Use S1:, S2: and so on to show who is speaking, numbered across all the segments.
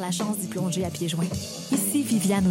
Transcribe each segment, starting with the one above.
S1: la chance d'y plonger à pieds joints? Ici Viviane.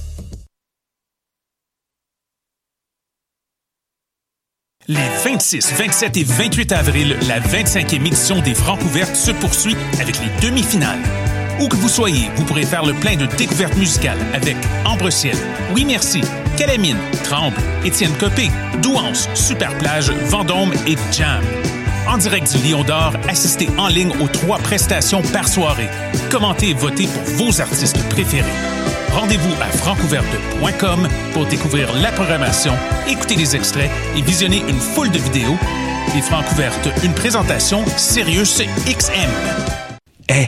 S2: Les 26, 27 et 28 avril, la 25e édition des Francs ouvertes se poursuit avec les demi-finales. Où que vous soyez, vous pourrez faire le plein de découvertes musicales avec Ambre Ciel, Oui Merci, Calamine, Tremble, Étienne Copé, Douance, Superplage, Vendôme et Jam. En direct du Lion d'Or, assistez en ligne aux trois prestations par soirée. Commentez et votez pour vos artistes préférés. Rendez-vous à francouverte.com pour découvrir la programmation, écouter les extraits et visionner une foule de vidéos. Les Francouvertes, une présentation Sirius XM.
S3: Eh,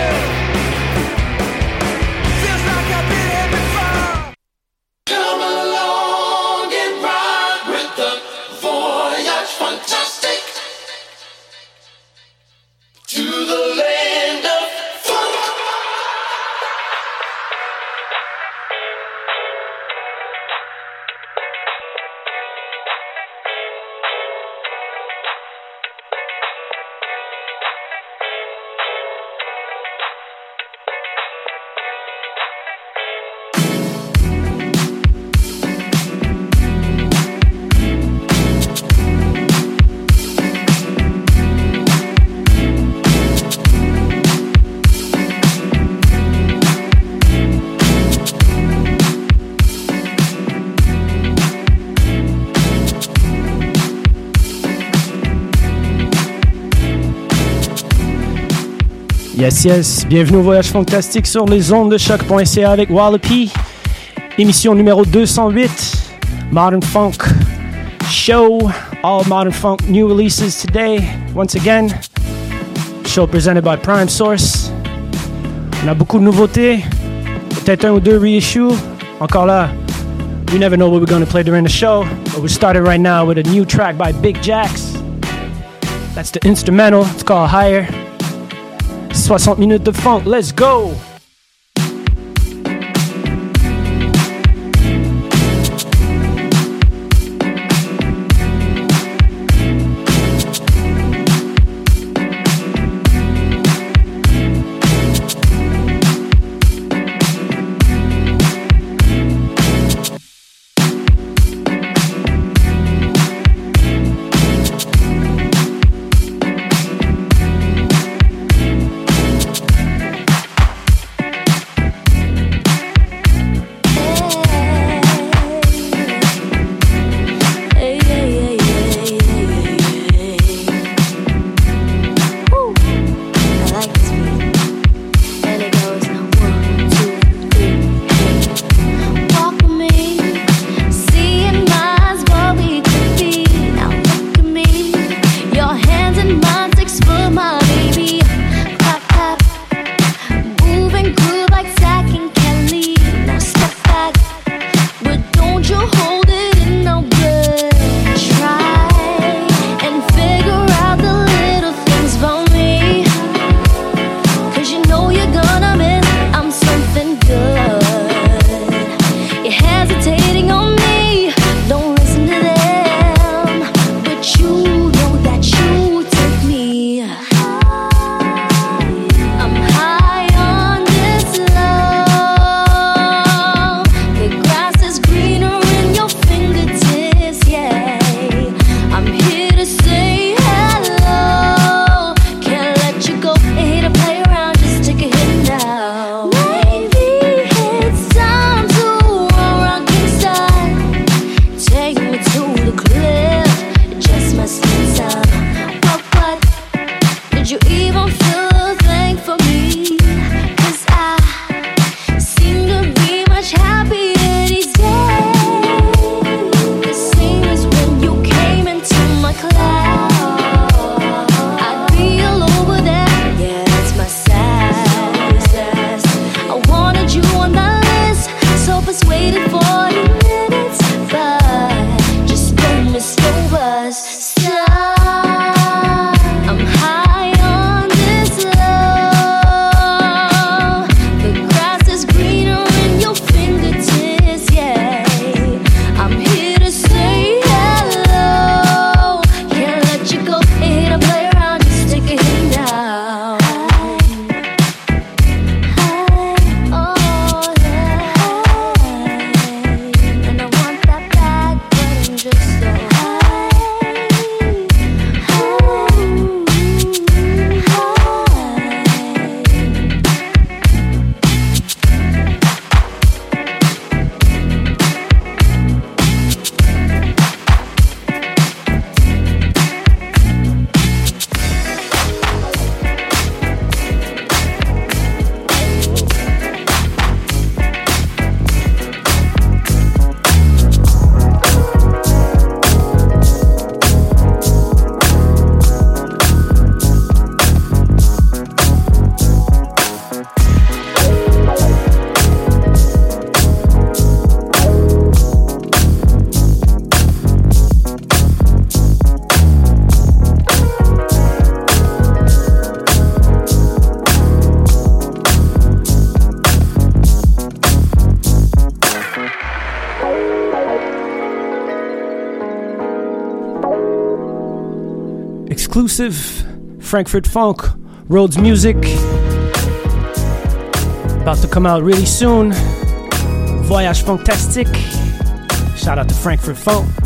S4: Yes, yes. Bienvenue au Voyage Funktastique sur les ondes de choc.ca avec Wallopy. Émission numéro 208. Modern Funk Show. All Modern Funk new releases today. Once again. Show presented by Prime Source. On a beaucoup de nouveautés. Peut-être un ou deux reissues. Encore là. We never know what we're going to play during the show. But we started right now with a new track by Big Jax. That's the instrumental. It's called Higher. 60 minutes de funk, let's go! Exclusive Frankfurt Funk, Rhodes Music. About to come out really soon. Voyage Funktastique. Shout out to Frankfurt Funk.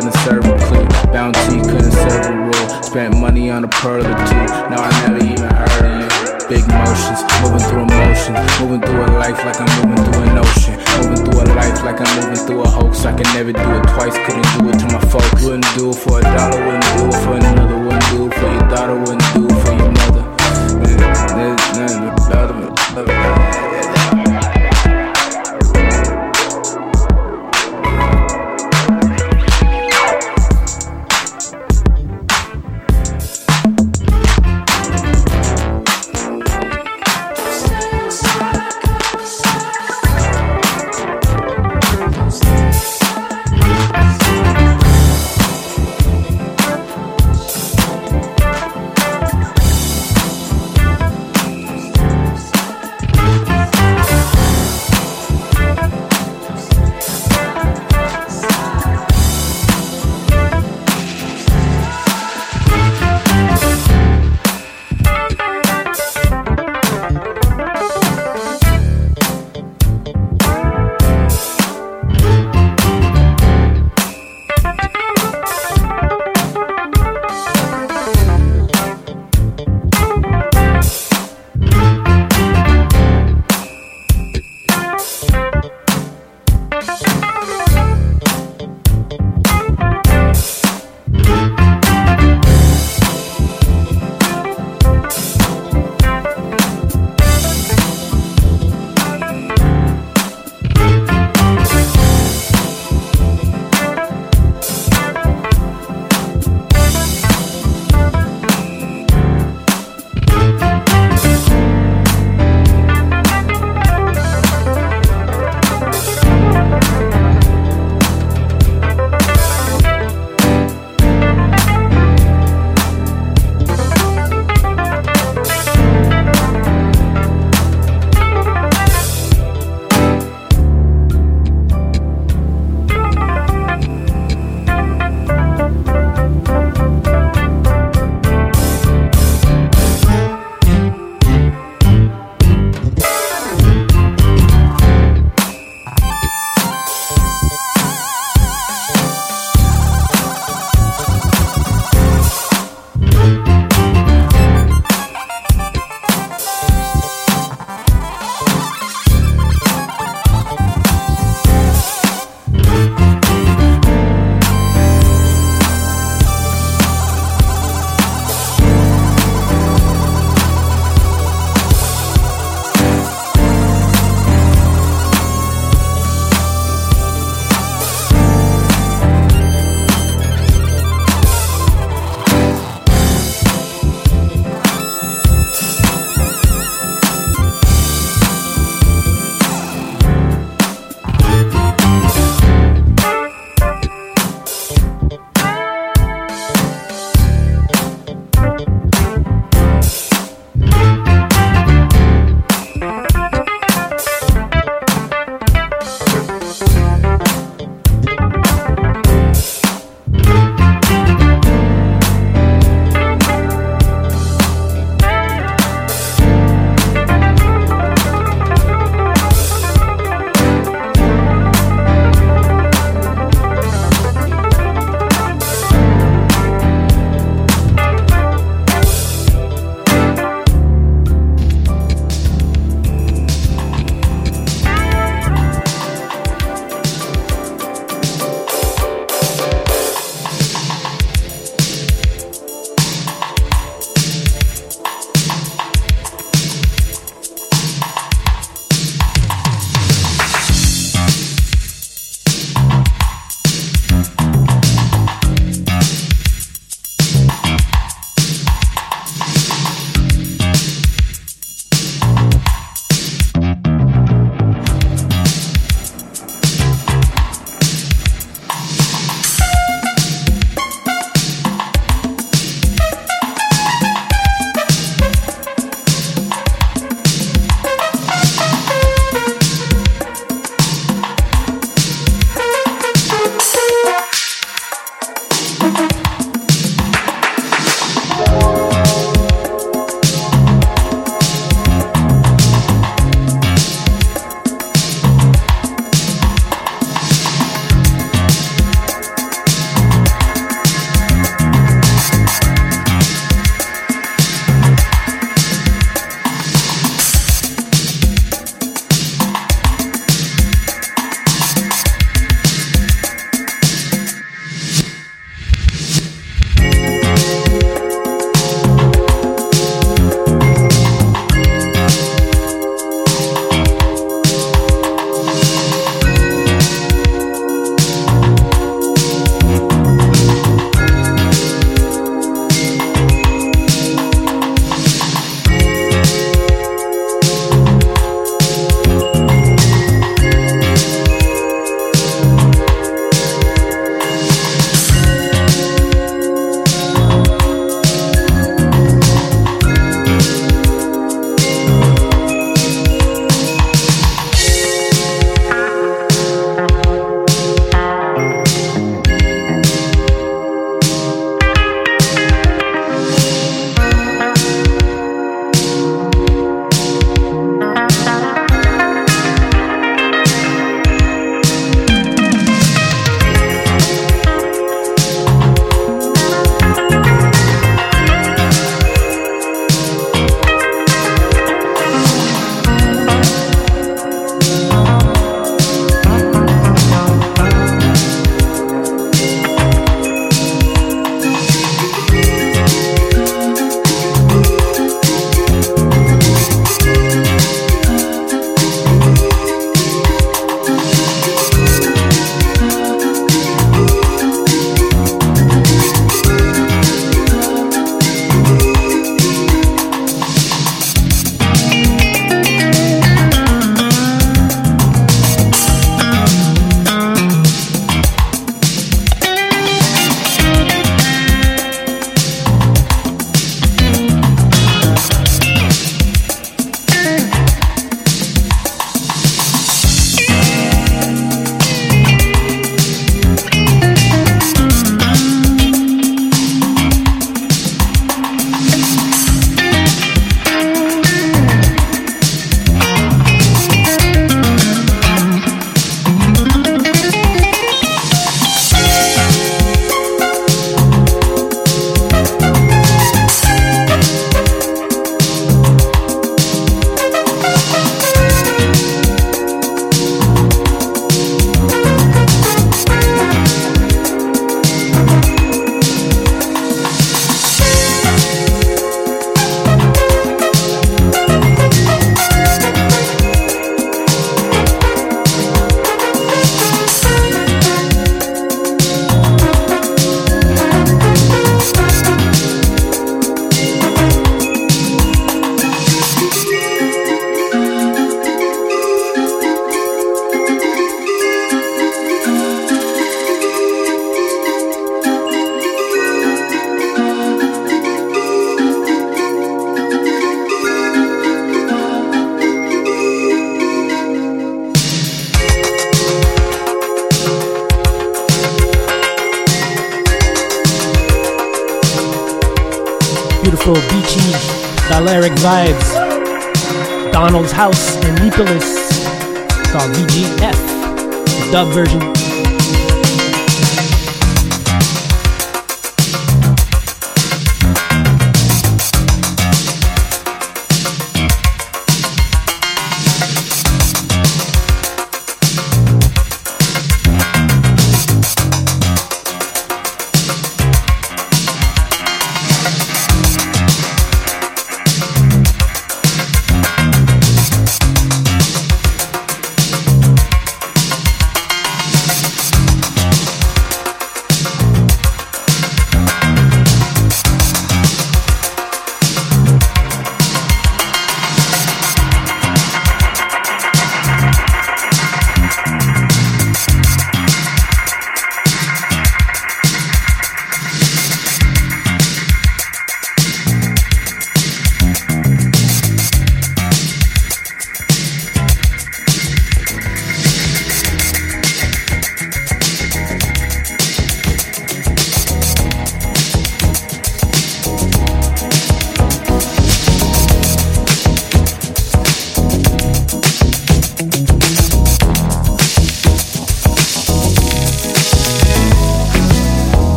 S5: Couldn't serve a clue. Bounty couldn't serve a rule. Spent money on a pearl or two. Now I never even heard of you. Big motions, moving through emotions, moving through a life like I'm moving through an ocean, moving through a life like I'm moving through a hoax. I can never do it twice, couldn't do it to my folks. Wouldn't do it for a dollar, wouldn't do it for another, wouldn't do it for your daughter, wouldn't do it for your mother.
S4: Dub version.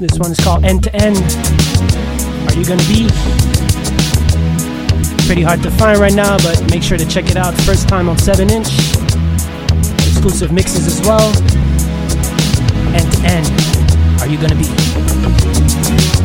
S4: This one is called End to End. Are you gonna be? Pretty hard to find right now, but make sure to check it out. First time on 7 inch. Exclusive mixes as well. End to End. Are you gonna be?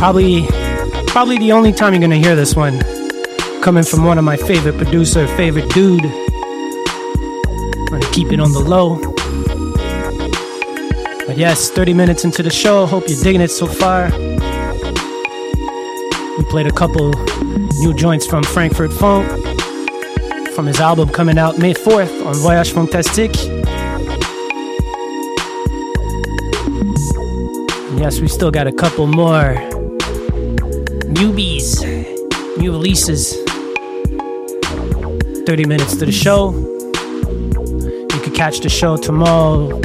S4: Probably, probably the only time you're gonna hear this one coming from one of my favorite producer, favorite dude. I'm gonna keep it on the low. But yes, 30 minutes into the show. Hope you're digging it so far. We played a couple new joints from Frankfurt Funk from his album coming out May 4th on Voyage Funktastique. Yes, we still got a couple more newbies, new releases. 30 minutes to the show. You can catch the show tomorrow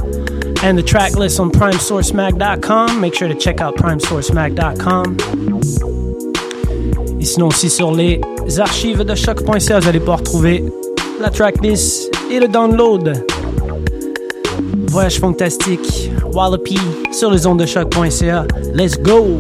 S4: and the track list on primesourcemag.com. Make sure to check out primesourcemag.com. Et sinon aussi sur les archives de choq.ca, vous allez pouvoir retrouver la tracklist et le download. Voyage Funktastique, Wallopy sur les ondes de choq.ca. Let's go!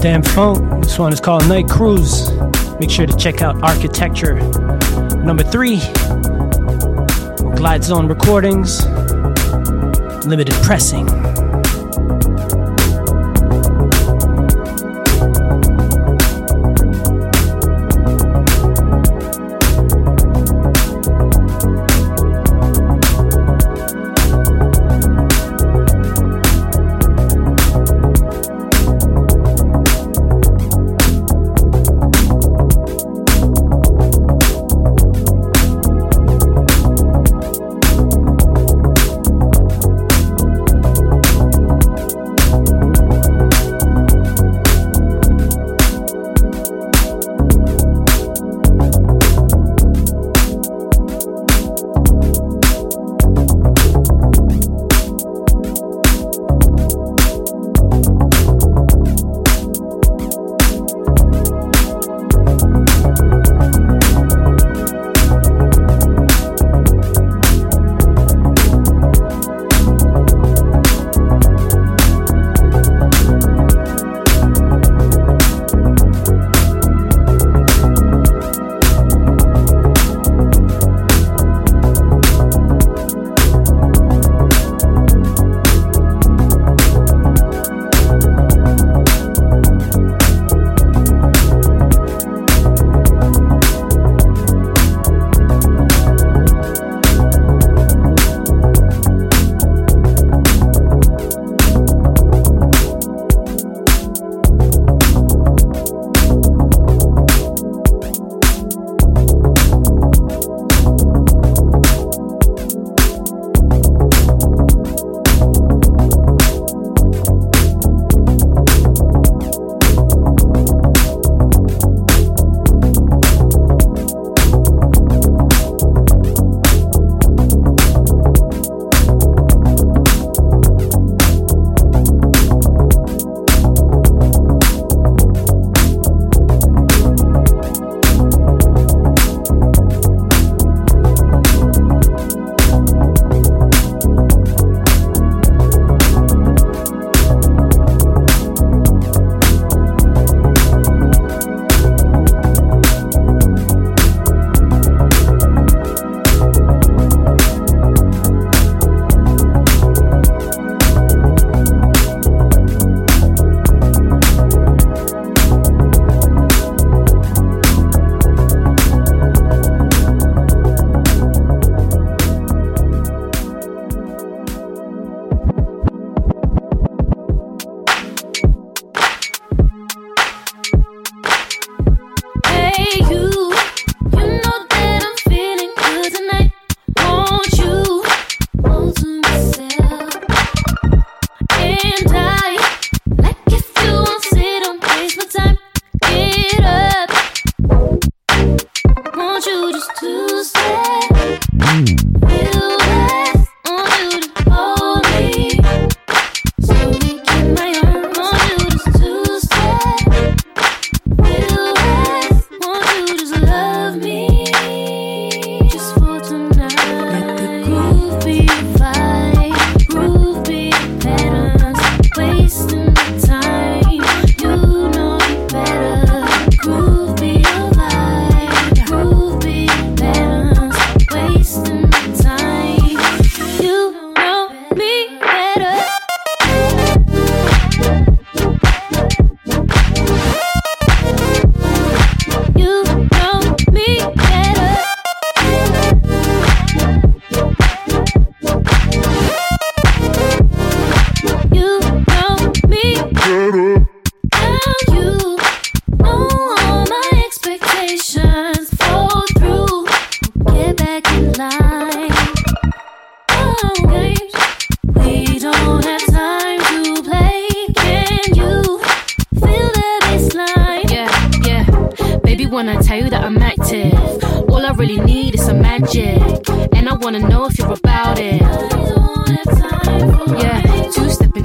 S4: Dam-Funk. This one is called Night Cruise. Make sure to check out Architecture. Number three, Glydezone Recordings, Limited Pressing.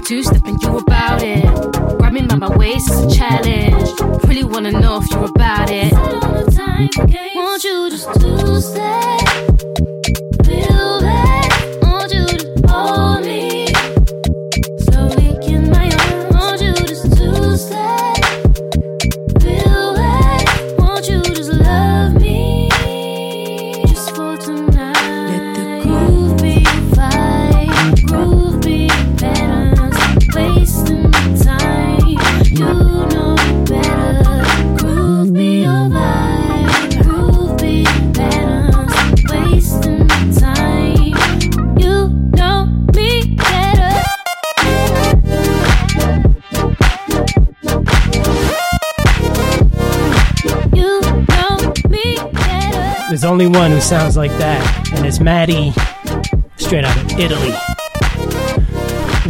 S6: Two stepping, you about it. Grabbing by my waist is a challenge. Really wanna know if you're about it.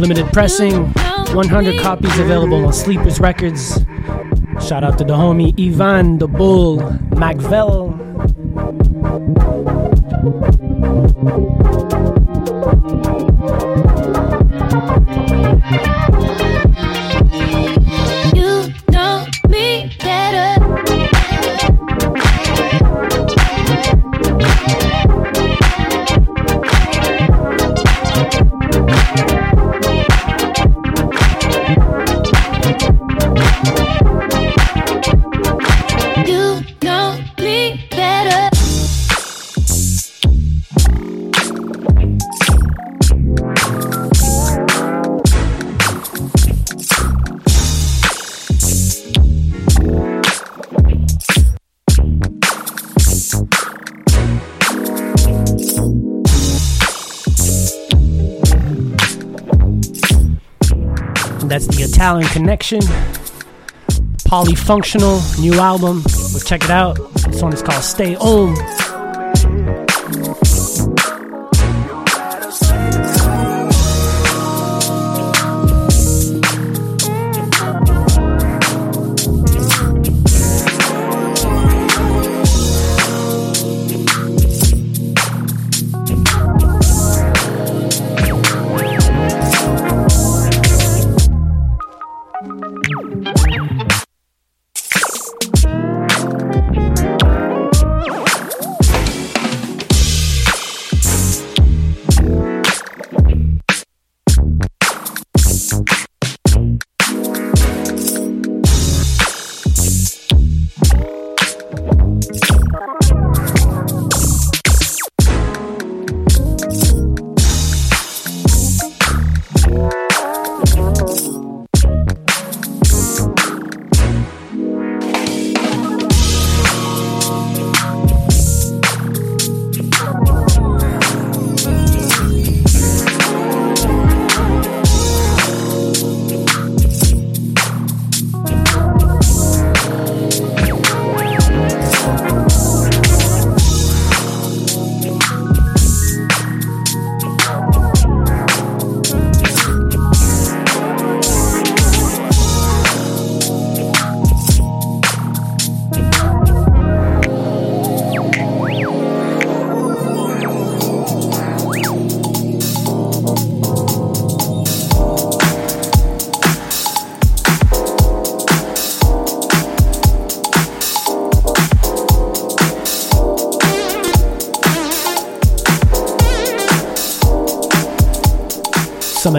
S4: Limited pressing, 100 copies available on Sleepers Records. Shout out to the homie Ivan the Bull MacVell.
S6: You
S4: Connection. Polyfunctional, new album. Well, check it out. This one is called Stay Home.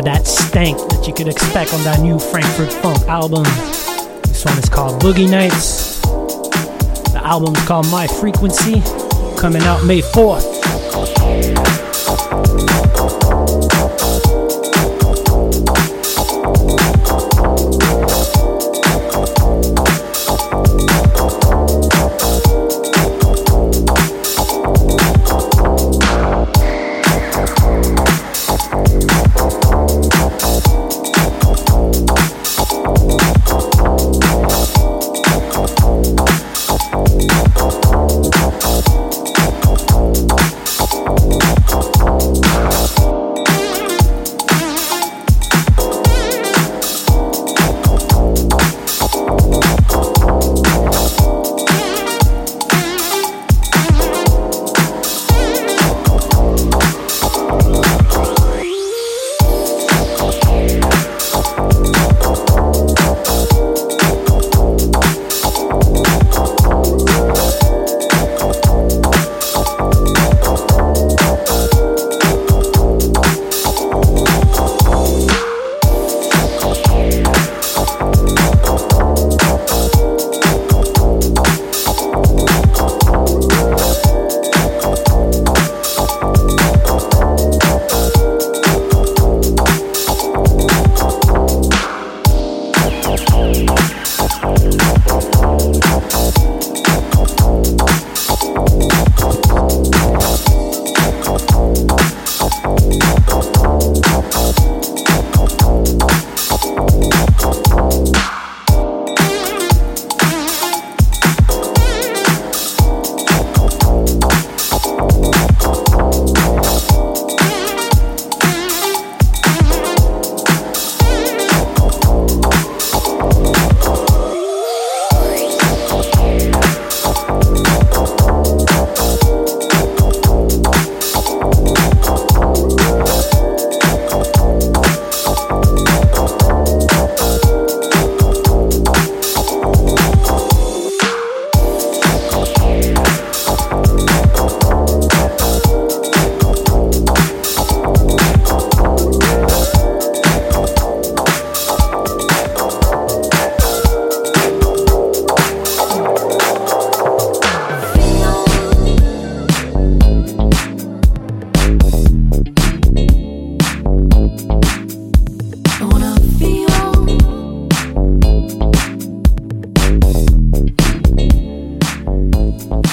S4: That stank that you could expect on that new Frankfurt Funk album. This one is called Boogie Nights. The album's called My Frequency, coming out May 4th.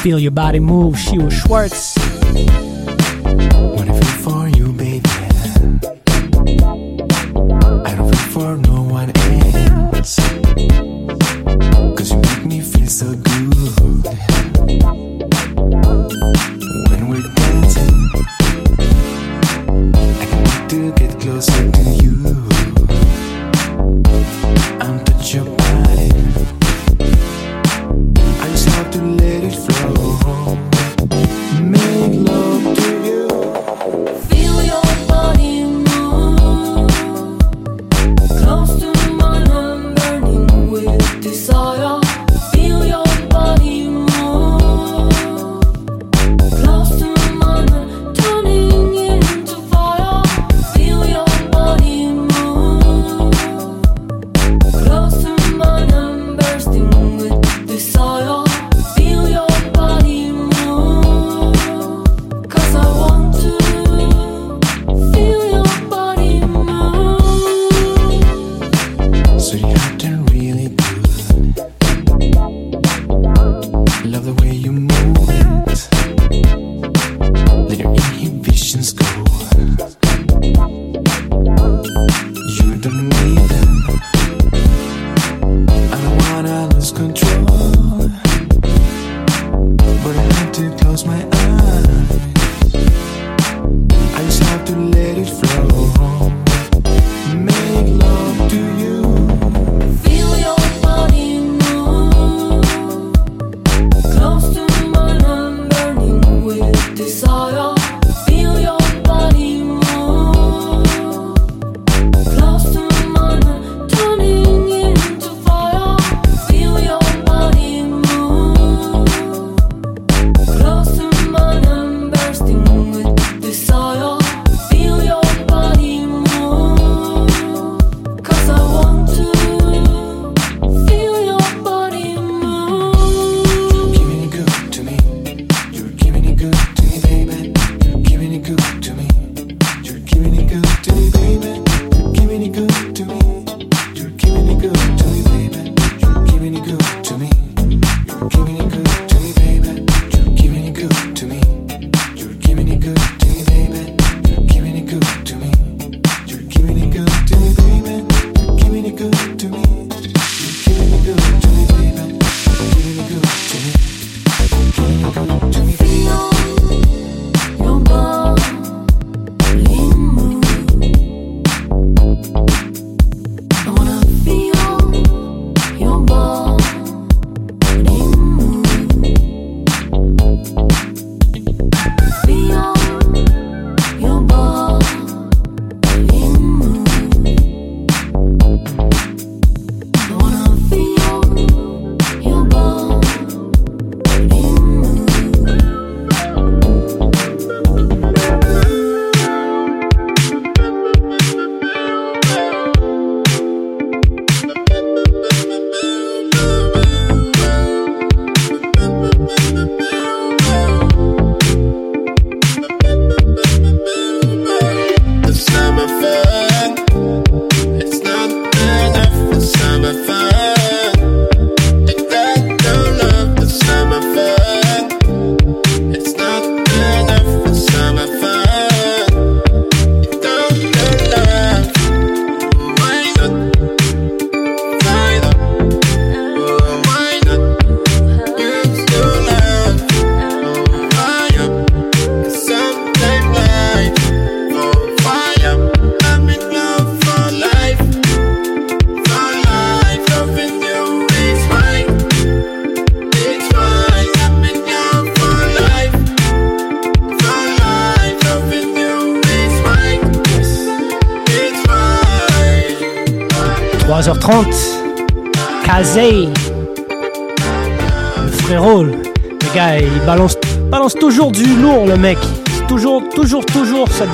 S7: Feel Your Body Move, Sheila Schwartz.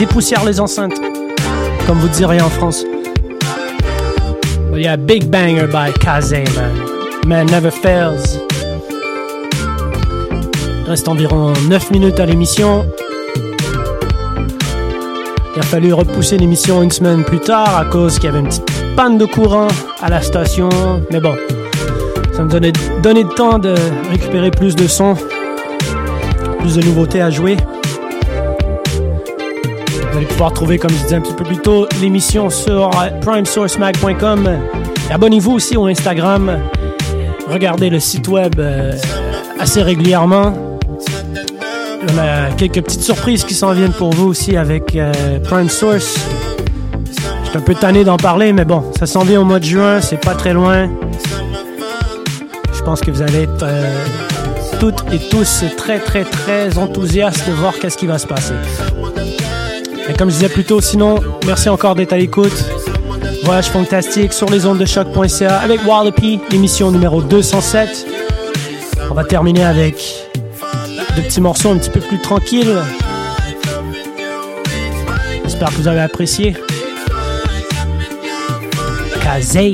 S4: Dépoussière les enceintes. Comme vous diriez en France. But yeah, big banger by Kazé, man. Man never fails. Il reste environ 9 minutes à l'émission. Il a fallu repousser l'émission une semaine plus tard à cause qu'il y avait une petite panne de courant à la station. Mais bon, ça me donnait, donnait le temps de récupérer plus de sons, plus de nouveautés à jouer. Pouvoir trouver, comme je disais un petit peu plus tôt, l'émission sur primesourcemag.com. Et abonnez-vous aussi au Instagram. Regardez le site web euh, assez régulièrement. On a quelques petites surprises qui s'en viennent pour vous aussi avec euh, Prime Source. Je suis un peu tanné d'en parler, mais bon, ça s'en vient au mois de juin, c'est pas très loin. Je pense que vous allez être euh, toutes et tous très très très enthousiastes de voir qu'est-ce qui va se passer. Comme je disais plus tôt, sinon, merci encore d'être à l'écoute. Voyage fantastique sur les ondes de choc.ca avec Wallopy, l'émission numéro 207. On va terminer avec de petits morceaux un petit peu plus tranquilles. J'espère que vous avez apprécié. Kazay.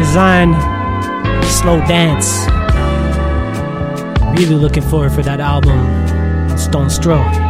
S4: Design, Slow Dance. Really looking forward for that album, Stone Stroke.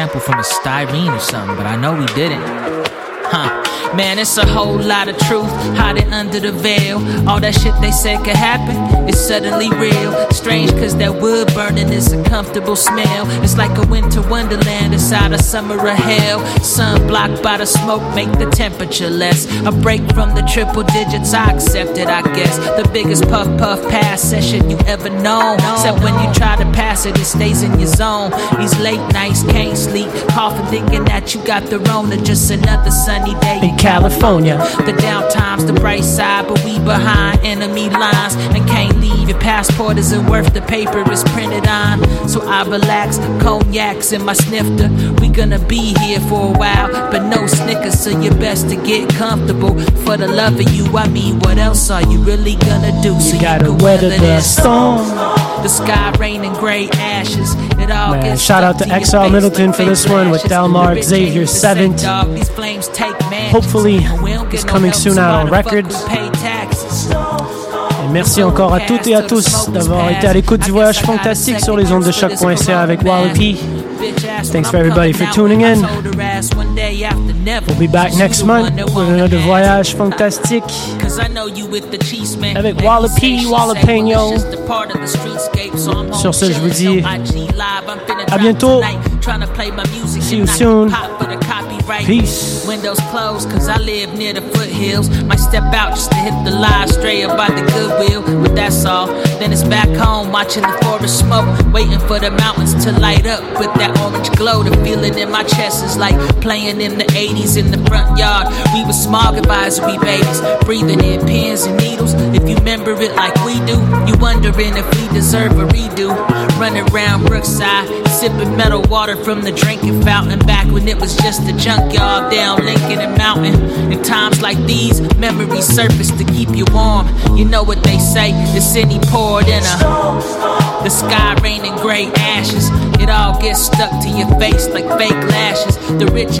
S8: Sample from a styrene or something, but I know we didn't. It's a whole lot of truth hiding under the veil. All that shit they said could happen is suddenly real. Strange cause that wood burning is a comfortable smell. It's like a winter wonderland inside a summer of hell. Sun blocked by the smoke make the temperature less. A break from the triple digits, I accept it, I guess. The biggest puff puff pass session you ever known. Except when you try to pass it, it stays in your zone. These late nights can't sleep, coughing, thinking that you got the Rona. Just another sunny day
S4: In California.
S8: The downtime's the bright side, but we behind enemy lines and can't leave. Your passport isn't worth the paper it's printed on. So I relax, cognacs in my snifter. We gonna be here for a while, but no Snickers, so you best to get comfortable. For the love of you, I mean, what else are you really gonna do? So you,
S4: gotta
S8: can
S4: weather
S8: weather
S4: the storm.
S8: The sky raining gray ashes. It all
S4: Man, shout out to XL Middleton
S8: like
S4: for this one with. Delmar Xavier
S8: ain't
S4: 7th.
S8: dog. These flames take mansions.
S4: Hopefully,
S8: No
S4: coming soon
S8: so
S4: out on records. Et merci encore à toutes et à tous d'avoir été à l'écoute du voyage fantastique sur les ondes de choc.ca avec Wallopy. Thanks for everybody for tuning in. We'll be back next month with another voyage fantastique avec Wallopy, Wallopeno. Sur ce, je vous dis à bientôt. See you soon. Peace.
S8: Windows closed cause I live near the foothills. Might step out just to hit the live stray about the goodwill, but that's all. Then it's back home watching the forest smoke, waiting for the mountains to light up with that orange glow. The feeling in my chest is like playing in the 80s in the front yard. We were smog advisory babies, breathing in pins and needles. If you remember it like we do, you wondering if we deserve a redo. Running around Brookside, sipping metal water from the drinking fountain back when it was just a junkyard down Lincoln and Mountain. In times like these, memories surface to keep you warm. You know what they say, the city poured in a the sky raining gray ashes. It all gets stuck to your face like fake lashes. The rich